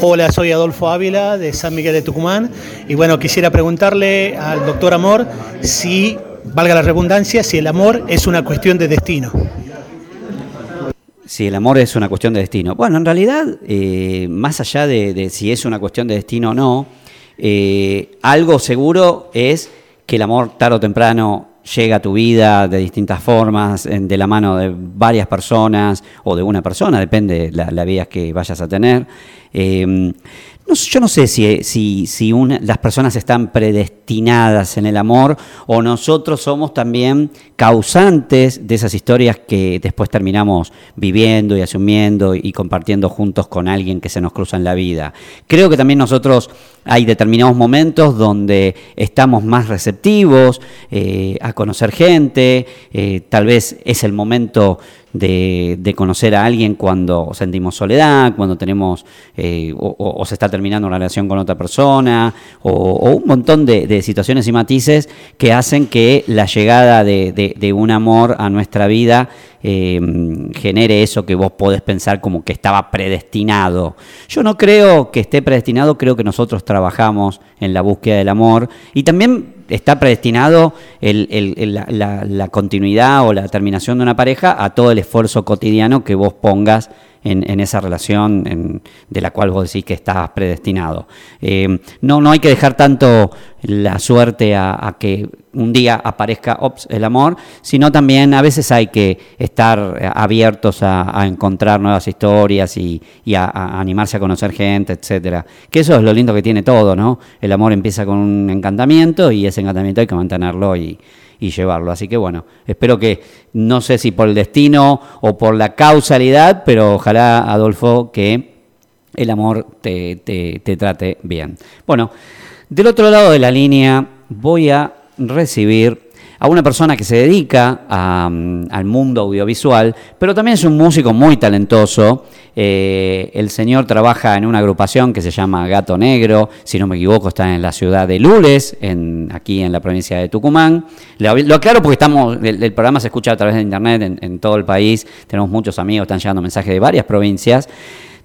Hola, soy Adolfo Ávila de San Miguel de Tucumán y bueno, quisiera preguntarle al doctor Amor si, valga la redundancia, si el amor es una cuestión de destino. Si el amor es una cuestión de destino. Bueno, en realidad, eh, más allá de, si es una cuestión de destino o no, eh, algo seguro es que el amor tarde o temprano llega a tu vida de distintas formas, de la mano de varias personas o de una persona, depende de la, vida que vayas a tener. Eh, yo no sé si, si, si las personas están predestinadas en el amor o nosotros somos también causantes de esas historias que después terminamos viviendo y asumiendo y compartiendo juntos con alguien que se nos cruza en la vida. Creo que también nosotros hay determinados momentos donde estamos más receptivos eh, a conocer gente, eh, tal vez es el momento de, conocer a alguien cuando sentimos soledad, cuando tenemos eh, o, se está terminando una relación con otra persona, o, un montón de, situaciones y matices que hacen que la llegada de, un amor a nuestra vida eh, genere eso que vos podés pensar como que estaba predestinado. Yo no creo que esté predestinado, creo que nosotros trabajamos en la búsqueda del amor y también está predestinado la, continuidad o la terminación de una pareja a todo el esfuerzo cotidiano que vos pongas en, esa relación de la cual vos decís que estás predestinado. Eh, no, no hay que dejar tanto la suerte a, que un día aparezca el amor, sino también a veces hay que estar abiertos a, encontrar nuevas historias y, a, animarse a conocer gente, etcétera. Que eso es lo lindo que tiene todo, ¿no? El amor empieza con un encantamiento y ese encantamiento hay que mantenerlo y, y llevarlo. Así que bueno, espero que, no sé si por el destino o por la causalidad, pero ojalá, Adolfo, que el amor te, te, trate bien. Bueno, del otro lado de la línea voy a recibir a una persona que se dedica al mundo audiovisual, pero también es un músico muy talentoso. Eh, el señor trabaja en una agrupación que se llama Gato Negro, si no me equivoco está en la ciudad de Lules, en, aquí en la provincia de Tucumán. Lo, aclaro porque estamos, el, programa se escucha a través de internet en, todo el país, tenemos muchos amigos, están llegando mensajes de varias provincias.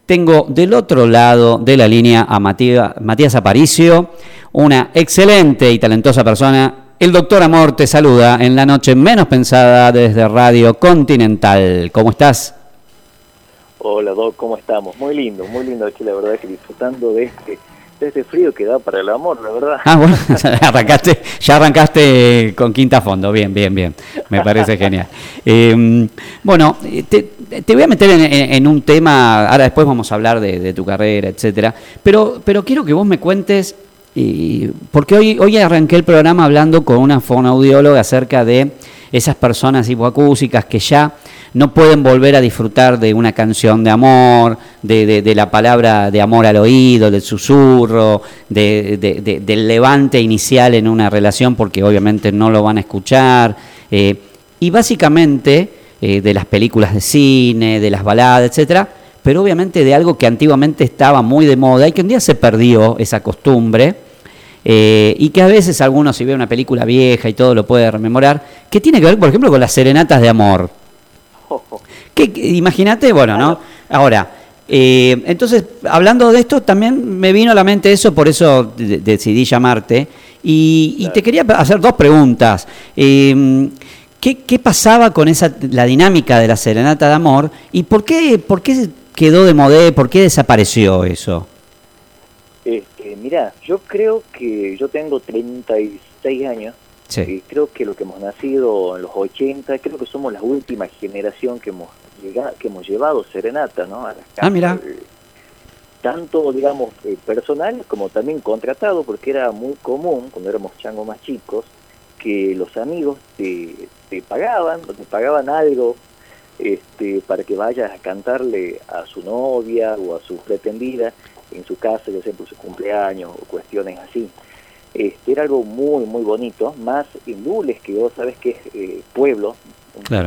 Tengo del otro lado de la línea a Matías Aparicio, una excelente y talentosa persona el doctor Amor te saluda en la noche menos pensada desde Radio Continental. ¿Cómo estás? Hola, Doc, ¿cómo estamos? Muy lindo, muy lindo aquí, la verdad, que disfrutando de este, de este frío que da para el amor, la verdad. Ah, bueno, arrancaste, ya arrancaste con quinta fondo, bien, bien, bien, me parece genial. Em, bueno, te, voy a meter en, un tema, ahora después vamos a hablar de, de tu carrera, etcétera, pero, pero quiero que vos me cuentes porque hoy, hoy arranqué el programa hablando con una fonoaudióloga acerca de esas personas hipoacúsicas que ya no pueden volver a disfrutar de una canción de amor, de, la palabra de amor al oído, del susurro, del levante inicial en una relación, porque obviamente no lo van a escuchar. Eh, y básicamente eh, de las películas de cine, de las baladas, etcétera, pero obviamente de algo que antiguamente estaba muy de moda y que un día se perdió esa costumbre. Eh, y que a veces algunos si ve una película vieja y todo lo puede rememorar, que tiene que ver, por ejemplo, con las serenatas de amor. Imagínate, bueno, ¿no? Ahora, eh, entonces, hablando de esto, también me vino a la mente eso, por eso decidí llamarte. Y, te quería hacer dos preguntas. Eh, ¿qué, pasaba con esa la dinámica de la serenata de amor? ¿Y por qué, por qué quedó de modé? ¿Por qué desapareció eso? Mira, yo creo que yo tengo 36 años y creo que lo que hemos nacido en los 80, creo que somos la última generación que hemos llegado, que hemos llevado serenata, ¿no? ah, mira. Eh, tanto, digamos, eh, personal como también contratado, porque era muy común cuando éramos changos más chicos que los amigos te, te pagaban, te pagaban algo este, para que vayas a cantarle a su novia o a su pretendida en su casa, ya sea por su cumpleaños o cuestiones así. Este, era algo muy, muy bonito, más en Lules, que vos sabes que es eh, pueblo,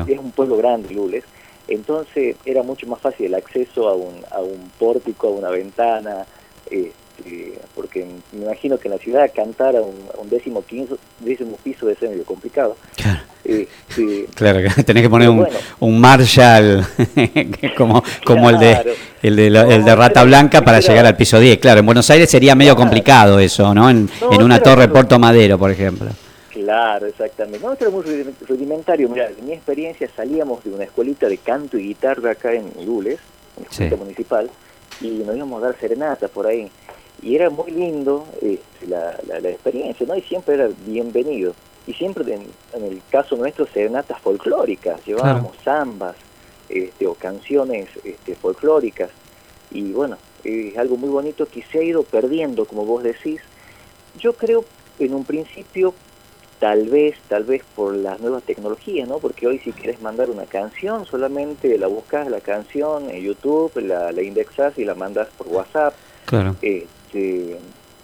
es un pueblo grande Lules, entonces era mucho más fácil el acceso a un, a un pórtico, a una ventana, este, porque me imagino que en la ciudad cantar a un, décimo, quince, décimo piso ser medio complicado. Este, claro, tenés que poner un, un, Marshall como, como el de el de, el de Rata Blanca para llegar al piso 10. Claro, en Buenos Aires sería medio complicado eso, ¿no? En, en una torre Puerto Madero, por ejemplo. Claro, exactamente. No, esto era muy rudimentario. Mira, en mi experiencia salíamos de una escuelita de canto y guitarra acá en Lules, en la escuela municipal, y nos íbamos a dar serenatas por ahí. Y era muy lindo este, la, la, experiencia, ¿no? Y siempre era bienvenido. Y siempre, en, el caso nuestro, serenatas folclóricas. Llevábamos zambas este, o canciones este, folclóricas. Y bueno, es algo muy bonito que se ha ido perdiendo, como vos decís. Yo creo en un principio tal vez, tal vez por las nuevas tecnologías, ¿no? Porque hoy si quieres mandar una canción, solamente la buscas la canción en YouTube, la, la indexas y la mandas por WhatsApp. Claro. Este,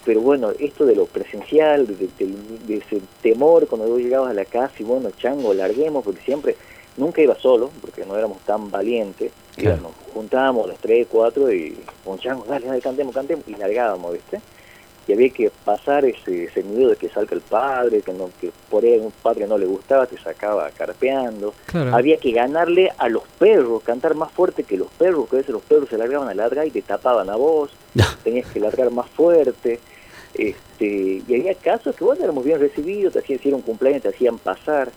pero bueno, esto de lo presencial, de, ese temor cuando vos llegabas a la casa y bueno, chango, larguemos, porque siempre, nunca iba solo, porque no éramos tan valientes, nos juntábamos las tres, cuatro y con chango, dale, dale, cantemos, cantemos, y largábamos, ¿viste? Y había que pasar ese, ese miedo de que salga el padre, que, no, que por ahí un padre no le gustaba, te sacaba carpeando. Había que ganarle a los perros, cantar más fuerte que los perros, que a veces los perros se largaban a largar y te tapaban a vos, tenías que largar más fuerte. Este, y había casos que bueno, éramos bien recibidos, te hacían, un cumpleaños, te hacían pasar.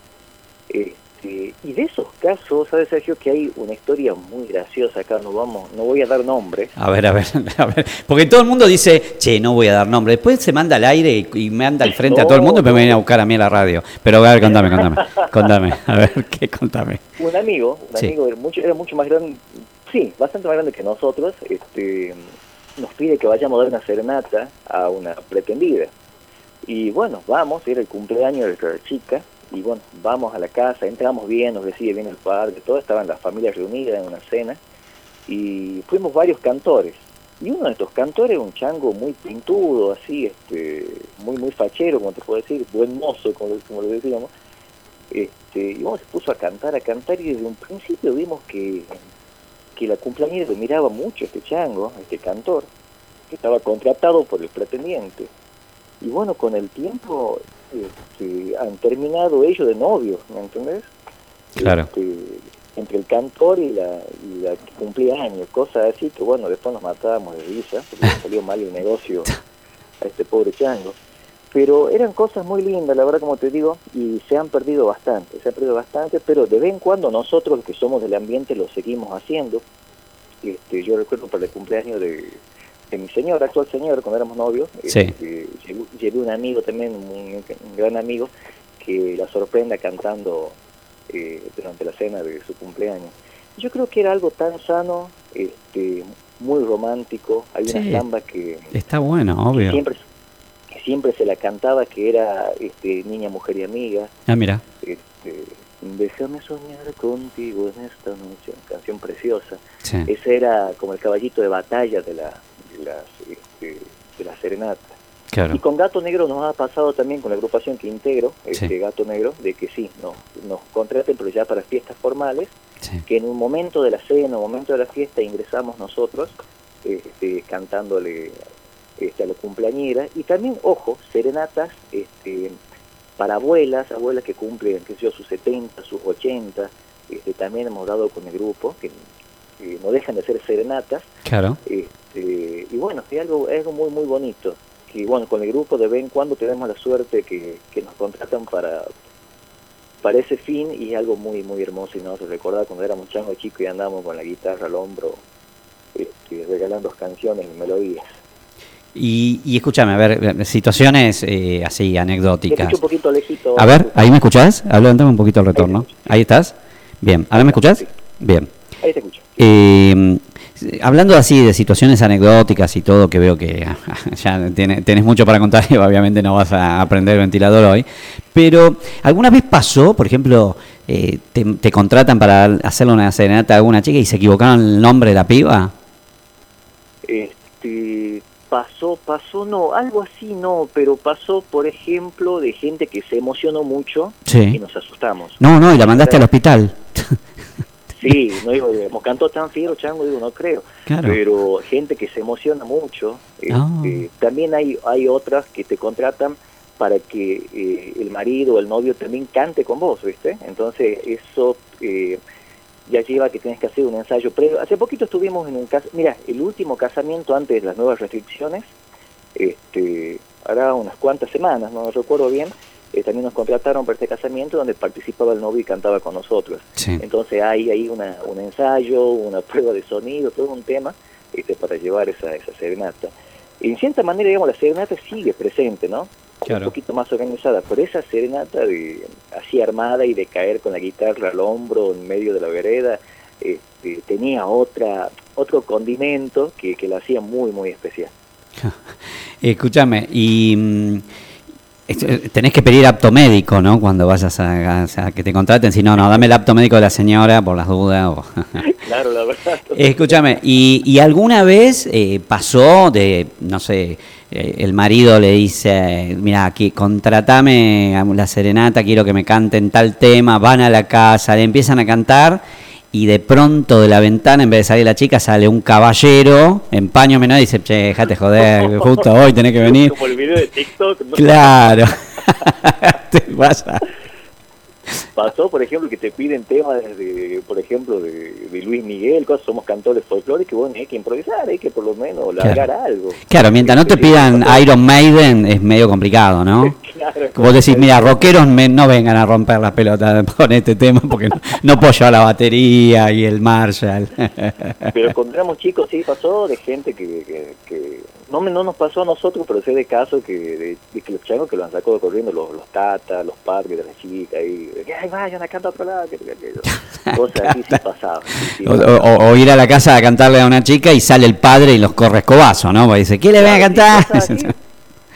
Eh, este, y de esos casos, ¿sabes, Sergio? Que hay una historia muy graciosa acá, no vamos, no voy a dar nombre. A ver, a ver, a ver. Porque todo el mundo dice, che, no voy a dar nombre. Después se manda al aire y, me anda al frente a todo el mundo y me viene a buscar a mí a la radio. Pero a ver, contame, contame, contame. A ver, ¿qué contame? Un amigo, un amigo era mucho, era mucho más grande, sí, bastante más grande que nosotros, este, nos pide que vayamos a dar una serenata a una pretendida. Y bueno, vamos, era el cumpleaños de la chica, y bueno, vamos a la casa, entramos bien, nos recibe bien el padre, todo, estaban las familias reunidas en una cena, y fuimos varios cantores. Y uno de estos cantores, un chango muy pintudo, así, este, muy muy fachero, como te puedo decir, buen mozo, como, como lo decíamos, este, y vamos, se puso a cantar, a cantar, y desde un principio vimos que, que la cumpleañera le miraba mucho este chango, este cantor, que estaba contratado por el pretendiente. Y bueno, con el tiempo este, han terminado ellos de novios, ¿me entendés? Claro. Este, entre el cantor y la, y la que cumplía años, cosas así que bueno, después nos matábamos de risa, porque salió mal el negocio a este pobre chango. Pero eran cosas muy lindas, la verdad, como te digo, y se han perdido bastante, se han perdido bastante, pero de vez en cuando nosotros, los que somos del ambiente, lo seguimos haciendo. Este, yo recuerdo para el cumpleaños de, de mi señor, actual señor, cuando éramos novios, sí. Este, llevé, un amigo también, un, gran amigo, que la sorprenda cantando eh, durante la cena de su cumpleaños. Yo creo que era algo tan sano, este, muy romántico. Hay una samba que... Está bueno, obvio. siempre, siempre se la cantaba, que era este, Niña, Mujer y Amiga. Ah, mira. Este, Déjame soñar contigo en esta noche, canción preciosa. Ese era como el caballito de batalla de la, las, este, de la serenata. Y con Gato Negro nos ha pasado también con la agrupación que integro, este Gato Negro, de que sí, no, nos contraten, pero ya para fiestas formales, que en un momento de la cena, en un momento de la fiesta ingresamos nosotros este, cantándole este, a la cumpleañera. Y también, ojo, serenatas este, para abuelas, abuelas que cumplen, que sé yo, sus 70, sus 80, este, también hemos dado con el grupo, que no dejan de ser serenatas. Claro. Este, y bueno, es algo, es algo muy, muy bonito. Que bueno, con el grupo de vez en cuando tenemos la suerte que, que nos contratan para, para ese fin y es algo muy, muy hermoso. Y no se recuerda cuando éramos changos chicos y andábamos con la guitarra al hombro este, regalando canciones y melodías. Y, y escúchame, a ver, situaciones eh, así, anecdóticas. Un poquito lejito, a ver, ¿ahí me escuchás? Levantame un poquito el retorno. Ahí, estás? Bien, ¿ahora me escuchás? Bien. Ahí te escucho. Eh, hablando así de situaciones anecdóticas y todo, que veo que ya tenés mucho para contar y obviamente no vas a aprender el ventilador hoy, pero ¿alguna vez pasó, por ejemplo, eh, te, contratan para hacerle una serenata a alguna chica y se equivocaron el nombre de la piba? Este, pasó, pasó, no, algo así no, pero pasó, por ejemplo, de gente que se emocionó mucho y nos asustamos. No, no, y la mandaste al hospital. Sí, no digo, hemos cantó tan fiero, chango, digo, no creo. Pero gente que se emociona mucho. Ah. Este, también hay, hay otras que te contratan para que eh, el marido o el novio también cante con vos, ¿viste? Entonces eso eh, ya lleva que tienes que hacer un ensayo previo. Hace poquito estuvimos en un caso, mira, el último casamiento antes de las nuevas restricciones, este, hará unas cuantas semanas, no recuerdo bien, eh, también nos contrataron para este casamiento donde participaba el novio y cantaba con nosotros. Entonces hay ahí una, un ensayo, una prueba de sonido, todo un tema este, para llevar esa, esa serenata. En cierta manera, digamos, la serenata sigue presente, ¿no? Un poquito más organizada, pero esa serenata de, así armada y de caer con la guitarra al hombro en medio de la vereda, este, tenía otra otro condimento que, que la hacía muy, muy especial. Escúchame, y mm, tenés que pedir apto médico, ¿no? Cuando vayas a, que te contraten, si no, no, dame el apto médico de la señora por las dudas. claro, la verdad. Escúchame, ¿y, alguna vez eh, pasó de, no sé, eh, el marido le dice, mira, aquí, contratame a la serenata, quiero que me canten tal tema, van a la casa, le empiezan a cantar y de pronto de la ventana, en vez de salir la chica, sale un caballero en paño menor y dice, che, déjate joder, justo hoy tenés que venir. Como el video de TikTok. Claro. Te pasa. Pasó, por ejemplo, que te piden temas, de, por ejemplo, de, Luis Miguel, cosas, somos cantores folclóricos, que bueno, hay que improvisar, hay que por lo menos largar algo. Claro, mientras no te pidan Iron Maiden es medio complicado, ¿no? claro, Vos decís, mira, rockeros no vengan a romper las pelotas con este tema porque no, no puedo llevar la batería y el Marshall. Pero cuando éramos chicos sí pasó de gente que, que, no, no nos pasó a nosotros, pero sé de caso que, de, que los changos que lo han sacado corriendo, los, los tatas, los padres de las chicas, y ay, vayan a cantar a otro lado, que, cosas así sí pasaban. o, ir a la casa a cantarle a una chica y sale el padre y los corre escobazo, ¿no? Porque dice, ¿qué le ven a cantar?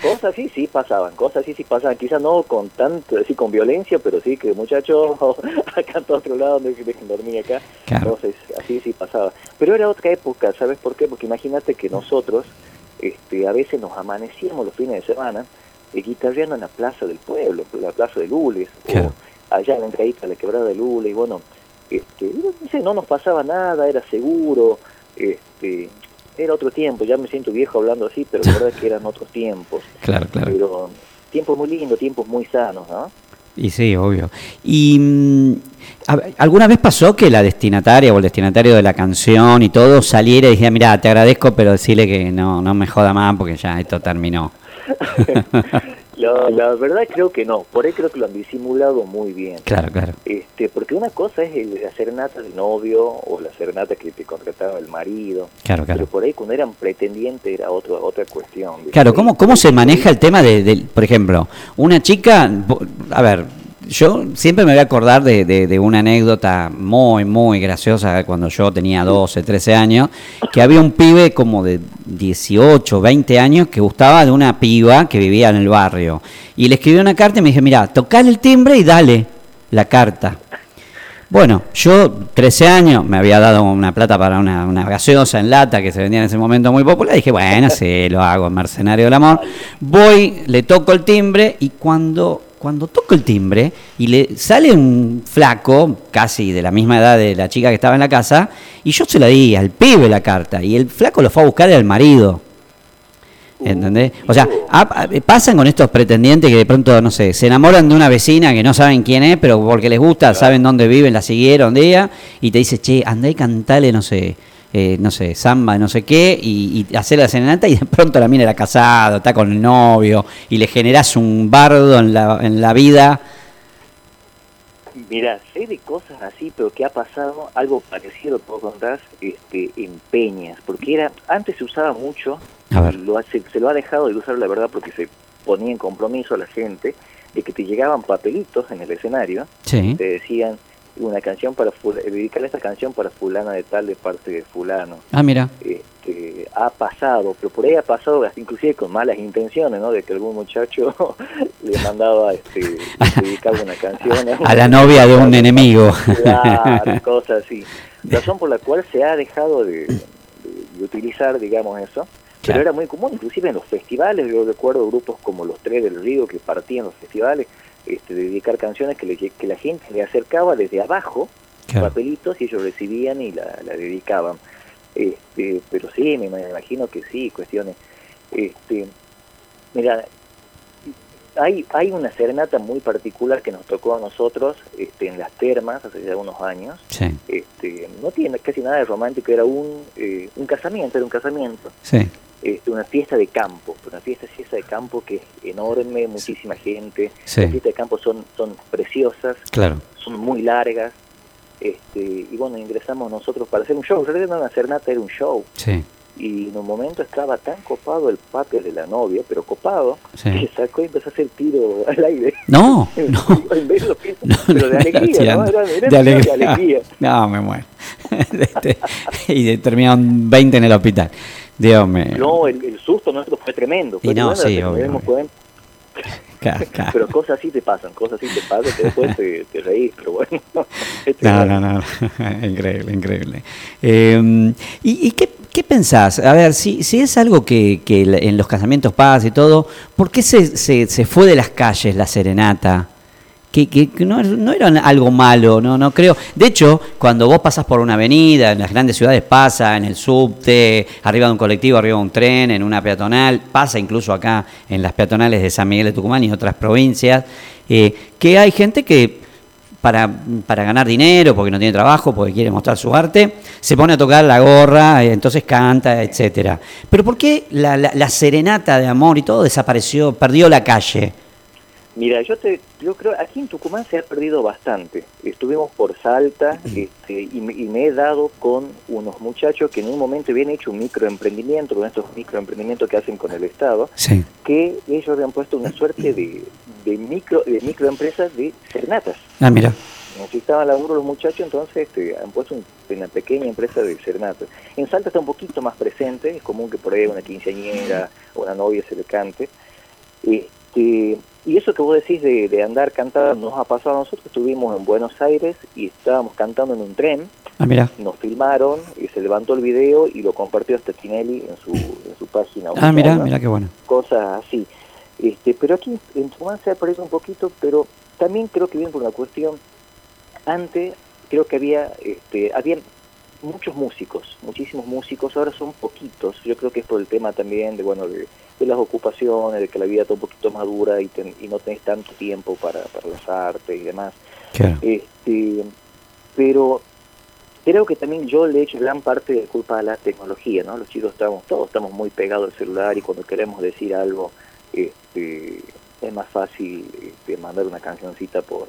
cosas así sí pasaban, cosas así sí pasaban, quizás no con tanto, así con violencia, pero sí que muchachos acá a otro lado, donde dejen dormir acá, entonces así sí pasaba. Pero era otra época, ¿sabes por qué? Porque imagínate que nosotros este, a veces nos amanecíamos los fines de semana eh, guitarreando en la plaza del pueblo, la plaza de Lules, o allá en la entradita la quebrada de Lules, y bueno, este, no, no nos pasaba nada, era seguro, este, era otro tiempo, ya me siento viejo hablando así, pero la verdad es que eran otros tiempos. Claro, claro. Pero tiempos muy lindos, tiempos muy sanos, ¿no? Y sí, obvio. ¿Y mm, alguna vez pasó que la destinataria o el destinatario de la canción y todo saliera y dijera, mira, te agradezco, pero decirle que no, no me joda más porque ya esto terminó? La, verdad creo que no, por ahí creo que lo han disimulado muy bien. Claro, claro. Este, porque una cosa es el, la serenata del novio o la serenata que te contrataba el marido. Claro, claro. Pero por ahí cuando eran pretendientes era otro, otra cuestión. Claro, ¿cómo, cómo se maneja el tema de, de, por ejemplo, una chica, a ver, yo siempre me voy a acordar de, una anécdota muy, muy graciosa cuando yo tenía 12, 13 años, que había un pibe como de 18, 20 años que gustaba de una piba que vivía en el barrio. Y le escribió una carta y me dije, mira, tocale el timbre y dale la carta. Bueno, yo 13 años me había dado una plata para una, una, gaseosa en lata que se vendía en ese momento muy popular. Y dije, bueno, sí, lo hago, mercenario del amor. Voy, le toco el timbre y cuando cuando toco el timbre y le sale un flaco, casi de la misma edad de la chica que estaba en la casa, y yo se la di al pibe la carta, y el flaco lo fue a buscar al marido. ¿Entendés? O sea, pasan con estos pretendientes que de pronto, no sé, se enamoran de una vecina que no saben quién es, pero porque les gusta, saben dónde viven, la siguieron de ella, y te dice, che, andá y cantale, no sé, eh, no sé, samba, no sé qué, y, y hacer la serenata y de pronto la mina era casada, está con el novio, y le generas un bardo en la, en la vida. Mira, sé de cosas así, pero que ha pasado algo parecido, puedo contar, este, en peñas, porque era, antes se usaba mucho, Lo, se, se lo ha dejado de usar la verdad porque se ponía en compromiso a la gente, de que te llegaban papelitos en el escenario, te decían, una canción para dedicarle esta canción para fulana de tal de parte de fulano. Ah, mira. Este, ha pasado, pero por ahí ha pasado inclusive con malas intenciones, ¿no? De que algún muchacho le mandaba este, dedicar una canción a, la novia de un enemigo. Claro, cosas así. Razón por la cual se ha dejado de, utilizar, digamos, eso. Pero era muy común, inclusive en los festivales, yo recuerdo grupos como los Tres del Río que partían los festivales, este, dedicar canciones que, que la gente le acercaba desde abajo, papelitos, y ellos recibían y la, dedicaban. Este, pero sí, me, imagino que sí, cuestiones. Este, mira, hay, hay una serenata muy particular que nos tocó a nosotros este, en las termas hace ya unos años. Sí. Este, no tiene casi nada de romántico, era un, eh, un casamiento, era un casamiento. Sí. Este, una fiesta de campo, una fiesta, fiesta de campo que es enorme, muchísima gente. Sí. Las fiestas de campo son, son preciosas, Claro. son muy largas. Este, y bueno, ingresamos nosotros para hacer un show. En realidad no era una serenata, era un show. Sí. Y en un momento estaba tan copado el papel de la novia, pero copado, Sí. que sacó y empezó a hacer tiro al aire. No, no. En vez de lo que- No, pero de alegría, ¿no? Era, era de alegría. de alegría. No, me muero. Este, y terminaron 20 en el hospital. Dios mío. No, el, el susto nuestro fue tremendo. Fue Y no, tremendo, sí, obvio. Pero cosas así te pasan, cosas así te pasan, que después te, te reís, pero bueno. No, no, no. increíble, increíble. Eh, ¿Y, y qué, qué pensás? A ver, si, si es algo que, que en los casamientos pasa y todo, ¿por qué se, se, se fue de las calles la serenata? Que, que- no, no era algo malo, no, no creo. De hecho, cuando vos pasás por una avenida, en las grandes ciudades pasa, en el subte, arriba de un colectivo, arriba de un tren, en una peatonal, pasa incluso acá en las peatonales de San Miguel de Tucumán y otras provincias, eh, que hay gente que para, para ganar dinero, porque no tiene trabajo, porque quiere mostrar su arte, se pone a tocar la gorra, eh, entonces canta, etcétera. Pero ¿por qué la, la- la serenata de amor y todo desapareció, perdió la calle? Mira, yo te, yo creo, aquí en Tucumán se ha perdido bastante. Estuvimos por Salta este, y, me, y me he dado con unos muchachos que en un momento habían hecho un microemprendimiento, con estos microemprendimientos que hacen con el Estado, Sí. que ellos habían puesto una suerte de, de micro de microempresas de serenatas. Ah, mira. Necesitaban laburo los muchachos, entonces este, han puesto un- una pequeña empresa de serenatas. En Salta está un poquito más presente, es común que por ahí una quinceañera o una novia se le cante. Este, y eso que vos decís de, de andar cantando nos ha pasado a nosotros. Estuvimos en Buenos Aires y estábamos cantando en un tren, Ah, mira. nos filmaron y se levantó el video y lo compartió hasta Tinelli en su, en su página. Ah, mira, mira qué bueno. cosas así. Este, pero aquí en Tucumán se ha perdido un poquito, pero también creo que viene por una cuestión. Antes creo que había, este, habían muchos músicos, muchísimos músicos, ahora son poquitos. Yo creo que es por el tema también de, bueno, de, de las ocupaciones, de que la vida está un poquito más dura y, ten- y no tenés tanto tiempo para, para las artes y demás. Claro. Este, pero creo que también yo le he hecho gran parte de culpa a la tecnología, ¿no? Los chicos estamos, todos estamos muy pegados al celular y cuando queremos decir algo, este, es más fácil este, mandar una cancioncita por,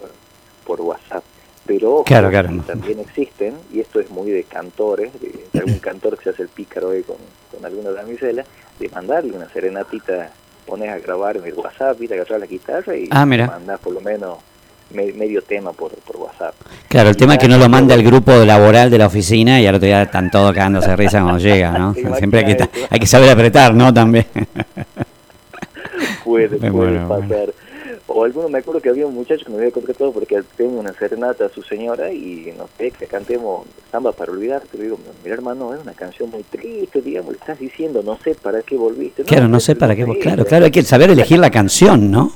por WhatsApp. Pero Claro, claro. también existen, y esto es muy de cantores, de, algún cantor que se hace el pícaro ahí con, con alguna damisela, de mandarle una serenatita, pones a grabar en el WhatsApp, y te agarras la guitarra y Ah, mandás por lo menos me- medio tema por, por WhatsApp. Claro, el tema es que no lo manda el grupo laboral de la oficina y al otro día están todos cagándose de risa cuando llega, ¿no? Siempre hay que, hay que saber apretar, ¿no? También. puede, puede pasar. O alguno, me acuerdo que había un muchacho que me había contratado porque tengo una serenata a su señora y no sé, que cantemos samba para olvidarte. Le digo, mira hermano, es una canción muy triste, digamos, le estás diciendo, no sé para qué volviste. Claro, no sé para qué. Claro, claro, hay que saber elegir la canción, ¿no?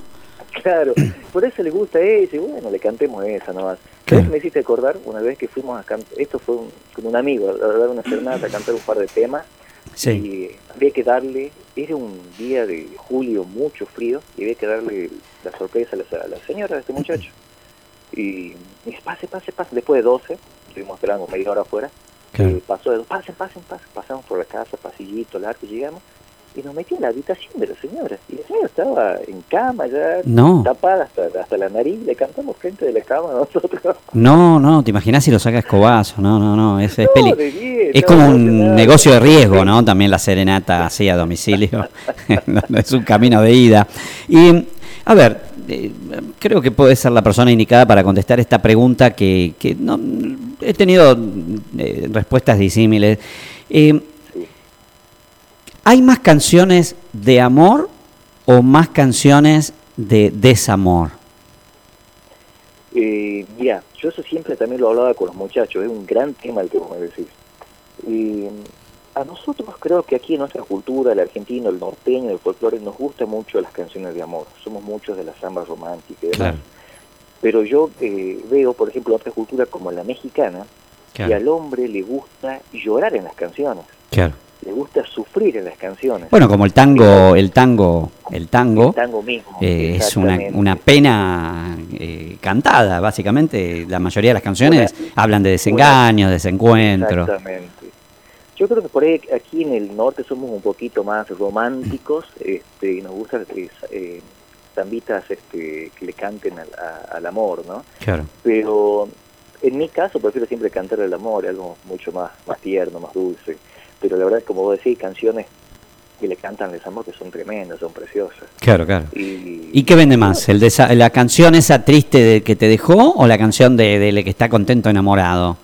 Claro, por eso le gusta esa y bueno, le cantemos esa nomás. ¿Sabes me hiciste acordar? Una vez que fuimos a cantar, esto fue un- con un amigo, a dar una serenata, a cantar un par de temas Sí. y había que darle, era un día de julio mucho frío, y había que darle la sorpresa a la, a la señora de este muchacho. Y dice, pase, pase, pase, después de 12, estuvimos esperando media hora afuera, Claro. eh, pasó de pasen, pasen, pasen, pasamos por la casa, pasillito largo, llegamos, y nos metió en la habitación de la señora. Y la señora estaba en cama ya, No. tapada hasta, hasta la nariz, le cantamos frente de la cama nosotros. No, no, te imaginas si lo saca escobazo, no, no, no, es, es No, peli- Es no, como un negocio de riesgo, ¿no? También la serenata así a domicilio. Es un camino de ida. Y, a ver, eh, creo que puede ser la persona indicada para contestar esta pregunta que, que no, he tenido eh, respuestas disímiles. Eh. ¿Hay más canciones de amor o más canciones de desamor? Eh, mira, yo eso siempre también lo hablaba con los muchachos, es un gran tema el que vos me decís. Eh, a nosotros creo que aquí en nuestra cultura, el argentino, el norteño, el folclore, nos gustan mucho las canciones de amor. Somos muchos de la samba romántica y demás. Claro. Pero yo eh, veo, por ejemplo, otra cultura como la mexicana, que Claro, al hombre le gusta llorar en las canciones, claro. Le gusta sufrir en las canciones. Bueno, como el tango, el tango el tango, El tango mismo, eh, es una, una pena eh, cantada, básicamente. La mayoría de las canciones Una- hablan de desengaños, desencuentros. Exactamente. Yo creo que por ahí aquí en el norte somos un poquito más románticos este, y nos gusta eh, eh, zambitas este, que le canten al, a- al amor, ¿no? Claro. Pero en mi caso prefiero siempre cantar el amor, algo mucho más, más tierno, más dulce. Pero la verdad, como vos decís, canciones que le cantan al desamor que son tremendas, son preciosas. Claro, claro. Y, ¿Y qué vende más? ¿El de ¿La canción esa triste de que te dejó o la canción de, de que está contento enamorado?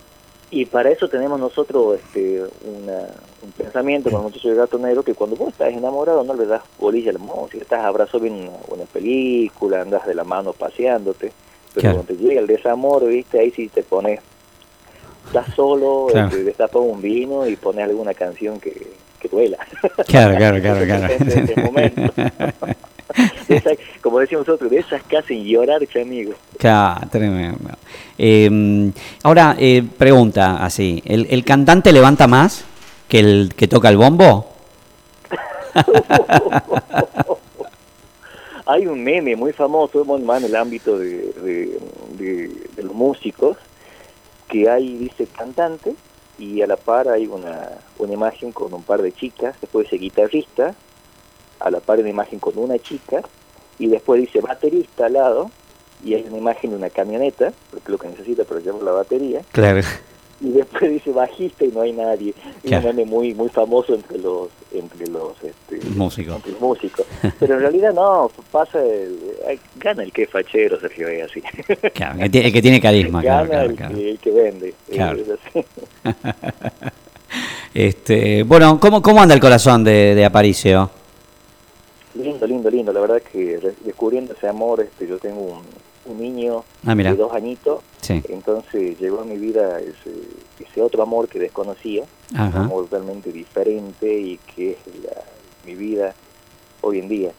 Y para eso tenemos nosotros este, una- un pensamiento con el muchacho de gato negro que cuando vos estás enamorado no le das bolilla a la música, estás abrazo bien una, una película, andas de la mano paseándote, pero Claro. cuando te llega el desamor, viste, ahí sí te pones, estás solo, Claro. destapas un vino y pones alguna canción que, que duela. Claro, claro, claro, claro. Momento. Como decimos nosotros, de esas hacen llorar, amigo. Claro, tremendo. Eh, ahora, eh, pregunta así, ¿el, el cantante levanta más que el que toca el bombo? Hay un meme muy famoso, bueno, más en el ámbito de, de- de- de los músicos, que hay, dice, cantante, y a la par hay una, una imagen con un par de chicas, después dice guitarrista, a la par una imagen con una chica, y después dice baterista al lado, y hay una imagen de una camioneta, porque lo que necesita para llevar la batería, Claro. Y después dice bajista y no hay nadie. Es Claro. un meme muy muy famoso entre los entre los este, Músicos. entre los músicos. Pero en realidad no, pasa el, gana el que es fachero, Sergio, es así. Claro, el que tiene- carisma, gana claro, el. Que, el que vende. Claro. Es así. Este, bueno, ¿cómo, ¿cómo anda el corazón de, de Aparicio? Lindo, lindo, lindo. La verdad que descubriendo ese amor, este, yo tengo un, un niño Ah, de dos añitos, Sí. entonces llegó a mi vida ese, ese otro amor que desconocía, un amor realmente diferente y que es la- mi vida hoy en día.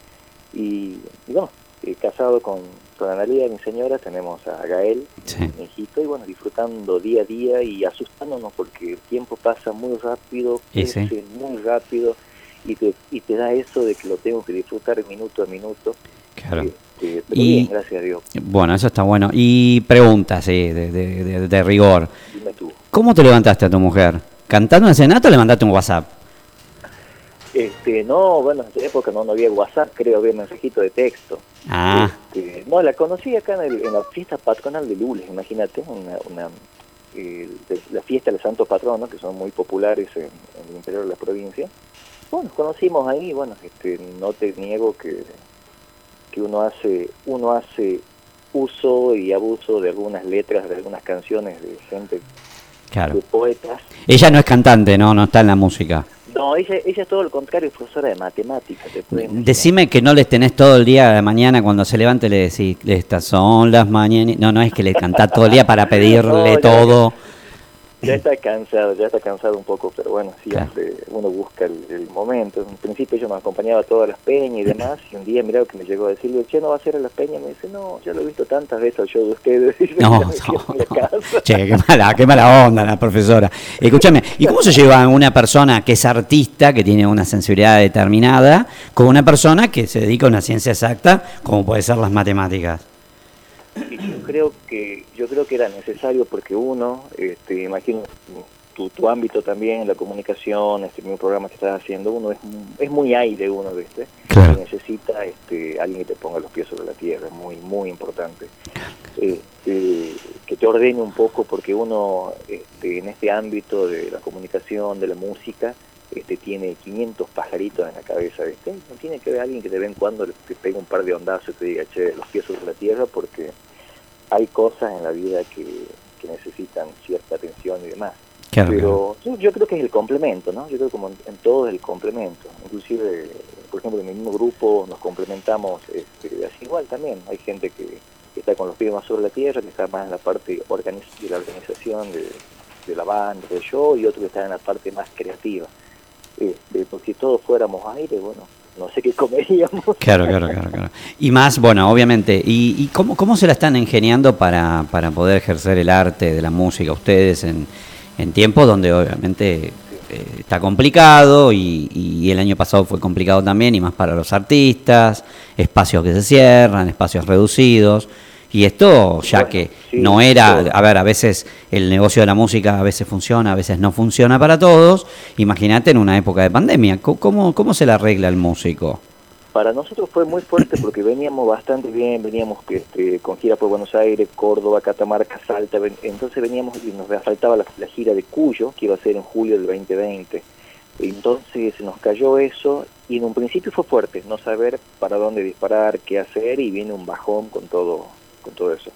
Y, y bueno, eh, casado con, con Analia, mi señora, tenemos a Gael, Sí. mi hijito, y bueno, disfrutando día a día y asustándonos porque el tiempo pasa muy rápido, sí. crece muy rápido y te, y te da eso de que lo tengo que disfrutar minuto a minuto. Claro. Este, pero Y- bien, gracias a Dios. Bueno, eso está bueno. Y pregunta, sí, de, de- de- de rigor. Dime tú. ¿Cómo te levantaste a tu mujer? ¿Cantando en senato o le mandaste un WhatsApp? Este, no, bueno, en esa época no, no había WhatsApp, creo, había mensajito de texto. Ah, Este, no, la conocí acá en, el- en la fiesta patronal de Lules, imagínate, una, una, eh, de- la fiesta del Santo Patrono, que son muy populares en, en el interior de la provincia. Bueno, nos conocimos ahí, bueno, este, no te niego que, que uno hace, uno hace uso y abuso de algunas letras, de algunas canciones de gente, claro. de poetas. Ella no es cantante, no, no está en la música. No, ella, ella es todo lo contrario, es profesora de matemáticas. Decime que no les tenés todo el día la mañana cuando se levante le decís, estas son las mañanas. No, no es que le cantás todo el día para pedirle No, todo. Ya está cansado, ya está cansado un poco, pero bueno, Claro. siempre uno busca el, el momento. En principio yo me acompañaba a todas las peñas y demás, y un día mirá que me llegó a decirle, che, ¿no va a ser a las peñas? Me dice, no, ya lo he visto tantas veces al show de ustedes. No, no, casa. Che, qué mala, qué mala onda la profesora. Escúchame, ¿y cómo se lleva una persona que es artista, que tiene una sensibilidad determinada, con una persona que se dedica a una ciencia exacta, como puede ser las matemáticas? Y yo creo que yo creo que era necesario porque uno, este, imagino tu, tu ámbito también, la comunicación, este mismo programa que estás haciendo, uno es, es muy aire uno, ¿viste? Claro. Y necesita este, alguien que te ponga los pies sobre la tierra, es muy, muy importante. Este, que te ordene un poco porque uno este, en este ámbito de la comunicación, de la música, este, tiene 500 pajaritos en la cabeza, ¿viste? No tiene que haber alguien que de vez en cuando te pegue un par de ondazos y te diga, che, los pies sobre la tierra, porque hay cosas en la vida que, que necesitan cierta atención y demás. Claro, Pero yo, yo creo que es el complemento, ¿no? Yo creo que como en, en todo es el complemento. Inclusive, por ejemplo, en el mismo grupo nos complementamos este, así igual también. Hay gente que, que está con los pies más sobre la tierra, que está más en la parte organiz de la organización de, de la banda, del show, y otro que está en la parte más creativa. Este, porque si todos fuéramos aire, bueno, no sé qué comeríamos. Claro, claro, claro, claro. Y más, bueno, obviamente, ¿y, cómo, cómo se la están ingeniando para, para poder ejercer el arte de la música ustedes en, en tiempos donde obviamente eh, está complicado y, el año pasado fue complicado también y más para los artistas, espacios que se cierran, espacios reducidos. Y esto, ya que no era, a ver, a veces el negocio de la música a veces funciona, a veces no funciona para todos, imagínate en una época de pandemia, ¿cómo, cómo se le arregla el músico? Para nosotros fue muy fuerte porque veníamos bastante bien, veníamos este, con gira por Buenos Aires, Córdoba, Catamarca, Salta, entonces veníamos y nos faltaba la, la gira de Cuyo, que iba a ser en julio del 2020. Entonces se nos cayó eso y en un principio fue fuerte, no saber para dónde disparar, qué hacer y viene un bajón con todo con todo eso.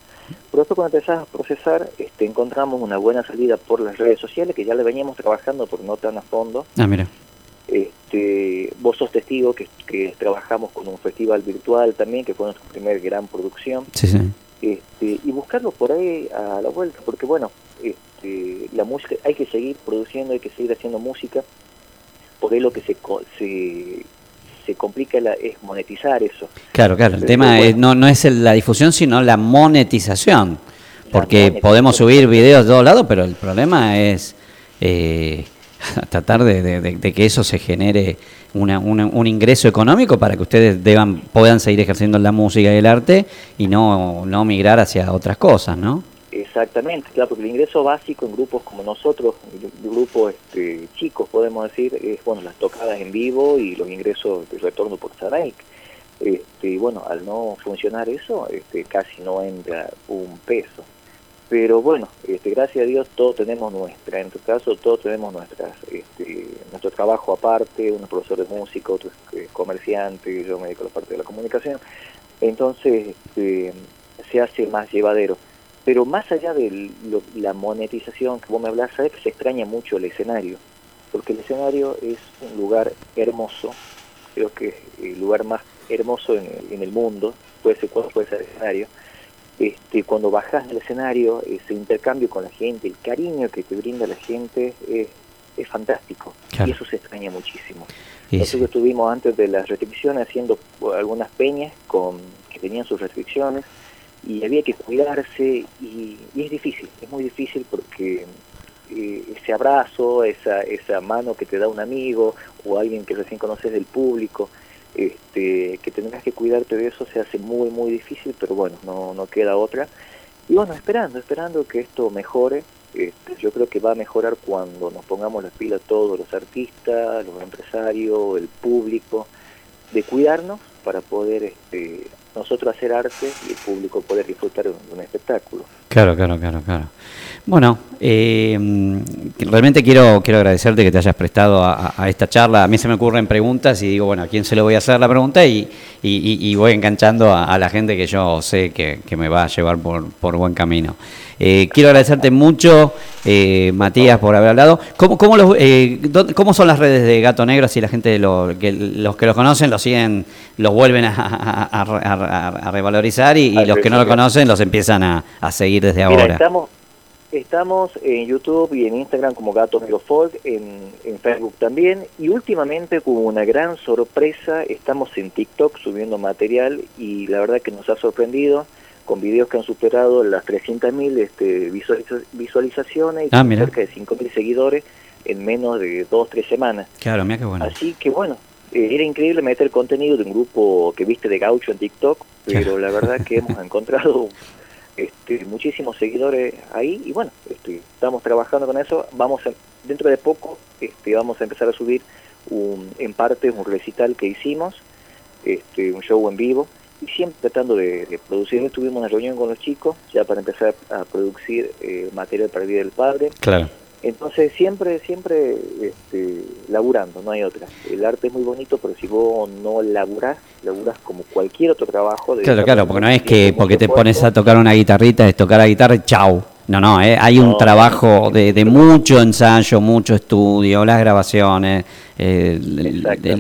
Pero después cuando empezás a procesar, este, encontramos una buena salida por las redes sociales, que ya le veníamos trabajando, por no tan a fondo. Ah, mira. Este, vos sos testigo que, que, trabajamos con un festival virtual también, que fue nuestra primera gran producción. Sí, sí. Este, y buscarlo por ahí a la vuelta, porque bueno, este, la música, hay que seguir produciendo, hay que seguir haciendo música, por ahí lo que se, se se complica la, es monetizar eso. Claro, claro, el tema no, no es la difusión, sino la monetización, porque podemos subir videos de todos lados, pero el problema es eh, tratar de, que eso se genere una, un ingreso económico para que ustedes deban, puedan seguir ejerciendo la música y el arte y no, no migrar hacia otras cosas, ¿no? Exactamente, claro, porque el ingreso básico en grupos como nosotros, grupos este, chicos podemos decir, es bueno las tocadas en vivo y los ingresos de retorno por Saraik. Este, y bueno, al no funcionar eso, este, casi no entra un peso. Pero bueno, este, gracias a Dios todos tenemos nuestra, en tu caso todos tenemos nuestras, este, nuestro trabajo aparte, uno profesor de música, otro es comerciante, yo me dedico a la parte de la comunicación. Entonces este, se hace más llevadero. Pero más allá de la monetización que vos me hablas, sabes que se extraña mucho el escenario, porque el escenario es un lugar hermoso, creo que es el lugar más hermoso en el, mundo, puede ser cuál puede ser el escenario. Este, cuando bajas del escenario, ese intercambio con la gente, el cariño que te brinda la gente es, es fantástico y eso se extraña muchísimo. Nosotros estuvimos antes de las restricciones haciendo algunas peñas con que tenían sus restricciones y había que cuidarse y, es difícil, es muy difícil porque eh, ese abrazo, esa, esa mano que te da un amigo o alguien que recién conoces del público, este, que tendrás que cuidarte de eso se hace muy muy difícil, pero bueno, no, no queda otra. Y bueno, esperando, esperando que esto mejore. Este, yo creo que va a mejorar cuando nos pongamos las pilas todos los artistas, los empresarios, el público, de cuidarnos para poder este, nosotros hacer arte y el público poder disfrutar de un espectáculo. Claro, claro, claro, claro. Bueno, eh, realmente quiero, quiero agradecerte que te hayas prestado a, esta charla. A mí se me ocurren preguntas y digo, bueno, ¿a quién se le voy a hacer la pregunta? Y, y, voy enganchando a, la gente que yo sé que, me va a llevar por, por buen camino. Eh, quiero agradecerte mucho, eh, Matías, por haber hablado. ¿Cómo, cómo, los, ¿Cómo son las redes de Gato Negro? Si la gente, lo, que, los que lo conocen, lo siguen, los vuelven a, revalorizar y, los que no lo conocen los empiezan a, seguir desde ahora. Estamos en YouTube y en Instagram como Gato Folk, en, Facebook también, y últimamente como una gran sorpresa estamos en TikTok subiendo material y la verdad que nos ha sorprendido con videos que han superado las 300.000 este, visualizaciones y ah, cerca de 5.000 seguidores en menos de dos o tres semanas. Claro, mira qué bueno. Así que bueno, eh, era increíble meter contenido de un grupo que viste de gaucho en TikTok, pero la verdad que hemos encontrado este, muchísimos seguidores ahí y bueno, este, estamos trabajando con eso. Vamos dentro de poco este, vamos a empezar a subir un, en parte un recital que hicimos, este, un show en vivo y siempre tratando de, producir. Tuvimos una reunión con los chicos ya para empezar a producir eh, material para el Día del Padre. Claro. Entonces siempre, siempre este, laburando, no hay otra. El arte es muy bonito, pero si vos no laburás, laburás como cualquier otro trabajo. De claro, claro, porque no es que porque te pones a tocar una guitarrita, es tocar la guitarra y chau. No, no, eh, hay un trabajo de, de, mucho ensayo, mucho estudio, las grabaciones, eh,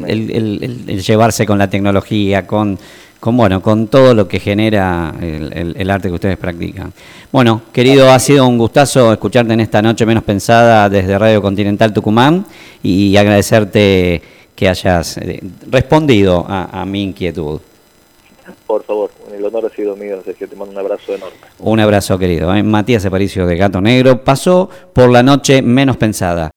el, llevarse con la tecnología, con con bueno, con todo lo que genera el, arte que ustedes practican. Bueno, querido, ha sido un gustazo escucharte en esta noche menos pensada desde Radio Continental Tucumán y agradecerte que hayas eh, respondido a, mi inquietud. Por favor, el honor ha sido mío, Sergio, te mando un abrazo enorme. Un abrazo, querido. ¿eh? Matías Aparicio de Gato Negro pasó por la noche menos pensada.